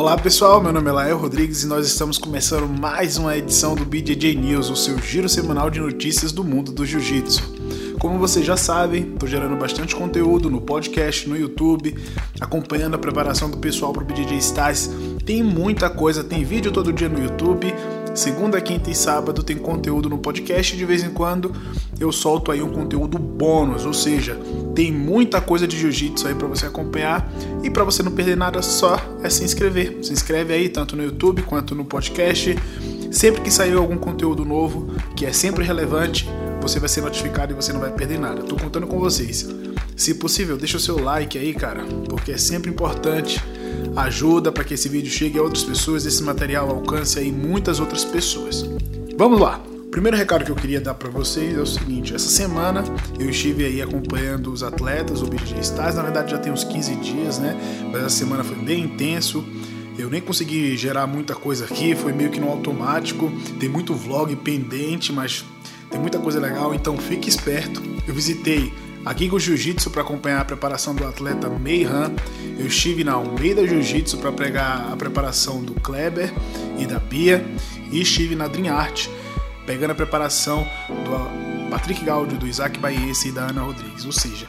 Olá pessoal, meu nome é Lael Rodrigues e nós estamos começando mais uma edição do BJJ News, o seu giro semanal de notícias do mundo do jiu-jitsu. Como vocês já sabem, estou gerando bastante conteúdo no podcast, no YouTube, acompanhando a preparação do pessoal para o BJJ Stars. Tem muita coisa, tem vídeo todo dia no YouTube. Segunda, quinta e sábado tem conteúdo no podcast. De vez em quando eu solto aí um conteúdo bônus, ou seja, tem muita coisa de jiu-jitsu aí para você acompanhar e para você não perder nada, só é se inscrever. Se inscreve aí tanto no YouTube quanto no podcast. Sempre que sair algum conteúdo novo, que é sempre relevante, você vai ser notificado e você não vai perder nada. Tô contando com vocês. Se possível, deixa o seu like aí, cara, porque é sempre importante. Ajuda para que esse vídeo chegue a outras pessoas, esse material alcance aí muitas outras pessoas. Vamos lá. Primeiro recado que eu queria dar para vocês é o seguinte: essa semana eu estive aí acompanhando os atletas, o BG Stars, na verdade já tem uns 15 dias, né? Mas essa semana foi bem intenso. Eu nem consegui gerar muita coisa aqui, foi meio que no automático. Tem muito vlog pendente, mas tem muita coisa legal, então fique esperto. Eu visitei a Gigo Jiu-Jitsu para acompanhar a preparação do atleta Meihan. Eu estive na Almeida Jiu-Jitsu para pregar a preparação do Kleber e da Bia. E estive na Dream Art, pegando a preparação do Patrick Gaudio, do Isaac Baiese e da Ana Rodrigues. Ou seja,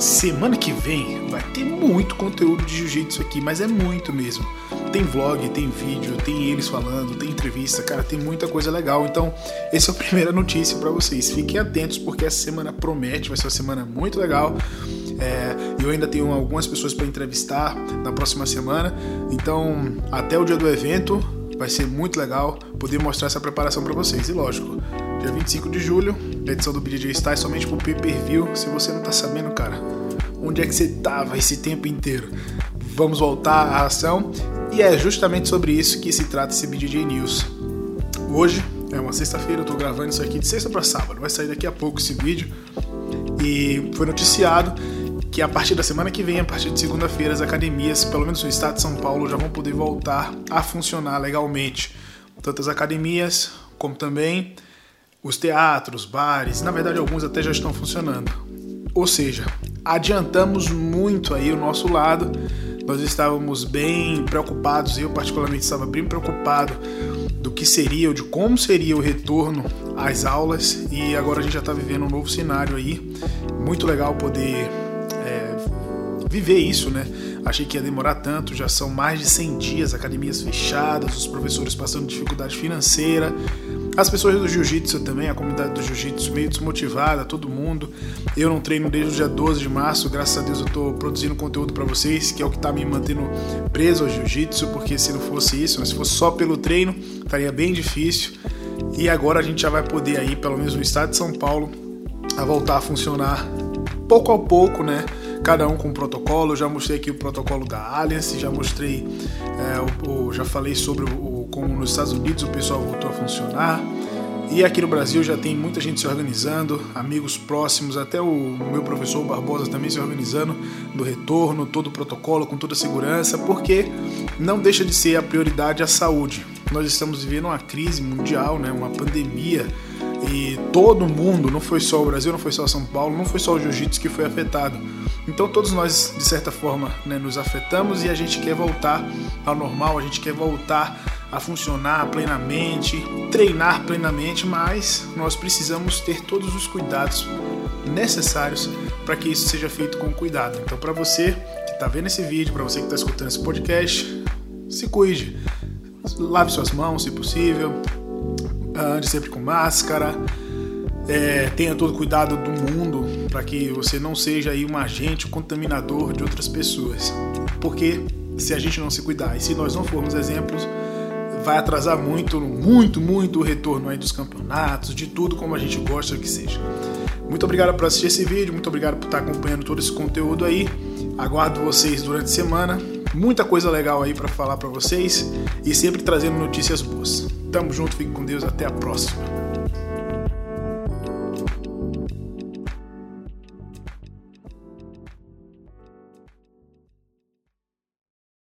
semana que vem vai ter muito conteúdo de jiu-jitsu aqui, mas é muito mesmo. Tem vlog, tem vídeo, tem eles falando, tem entrevista, cara, tem muita coisa legal. Então, essa é a primeira notícia para vocês. Fiquem atentos porque essa semana promete, vai ser uma semana muito legal. É, eu ainda tenho algumas pessoas para entrevistar na próxima semana. Então, até o dia do evento, vai ser muito legal poder mostrar essa preparação para vocês. E lógico, dia 25 de julho, a edição do BJJ está somente pro pay-per-view. Se você não tá sabendo, cara, onde é que você tava esse tempo inteiro? Vamos voltar à ação e é justamente sobre isso que se trata esse BJJ News. Hoje é uma sexta-feira, eu tô gravando isso aqui de sexta para sábado, vai sair daqui a pouco esse vídeo. E foi noticiado que a partir da semana que vem, a partir de segunda-feira, as academias, pelo menos no estado de São Paulo, já vão poder voltar a funcionar legalmente. Tanto as academias como também os teatros, bares, na verdade alguns até já estão funcionando. Ou seja, adiantamos muito aí o nosso lado nós estávamos bem preocupados, eu particularmente estava bem preocupado do que seria, ou de como seria o retorno às aulas e agora a gente já está vivendo um novo cenário aí. Muito legal poder é, viver isso, né? Achei que ia demorar tanto, já são mais de 100 dias, academias fechadas, os professores passando dificuldade financeira, as pessoas do jiu-jitsu também, a comunidade do jiu-jitsu meio desmotivada, todo mundo. Eu não treino desde o dia 12 de março, graças a Deus eu estou produzindo conteúdo para vocês, que é o que está me mantendo preso ao jiu-jitsu, porque se não fosse isso, se fosse só pelo treino, estaria bem difícil. E agora a gente já vai poder aí, pelo menos no estado de São Paulo, a voltar a funcionar pouco a pouco, né? Cada um com um protocolo. Eu já mostrei aqui o protocolo da Alliance, já mostrei, é, o, o, já falei sobre o, como nos Estados Unidos o pessoal voltou a funcionar. E aqui no Brasil já tem muita gente se organizando, amigos próximos, até o meu professor Barbosa também se organizando no retorno, todo o protocolo, com toda a segurança, porque não deixa de ser a prioridade a saúde. Nós estamos vivendo uma crise mundial, né, uma pandemia, e todo mundo, não foi só o Brasil, não foi só São Paulo, não foi só o jiu-jitsu que foi afetado. Então todos nós, de certa forma, né, nos afetamos e a gente quer voltar ao normal, a gente quer voltar a funcionar plenamente, treinar plenamente, mas nós precisamos ter todos os cuidados necessários para que isso seja feito com cuidado. Então, para você que está vendo esse vídeo, para você que está escutando esse podcast, se cuide, lave suas mãos se possível, ande sempre com máscara, é, tenha todo o cuidado do mundo para que você não seja aí um agente, contaminador de outras pessoas. Porque se a gente não se cuidar e se nós não formos exemplos, vai atrasar muito, muito, muito o retorno aí dos campeonatos, de tudo como a gente gosta que seja. Muito obrigado por assistir esse vídeo, muito obrigado por estar acompanhando todo esse conteúdo aí. Aguardo vocês durante a semana. Muita coisa legal aí para falar para vocês e sempre trazendo notícias boas. Tamo junto, fique com Deus, até a próxima.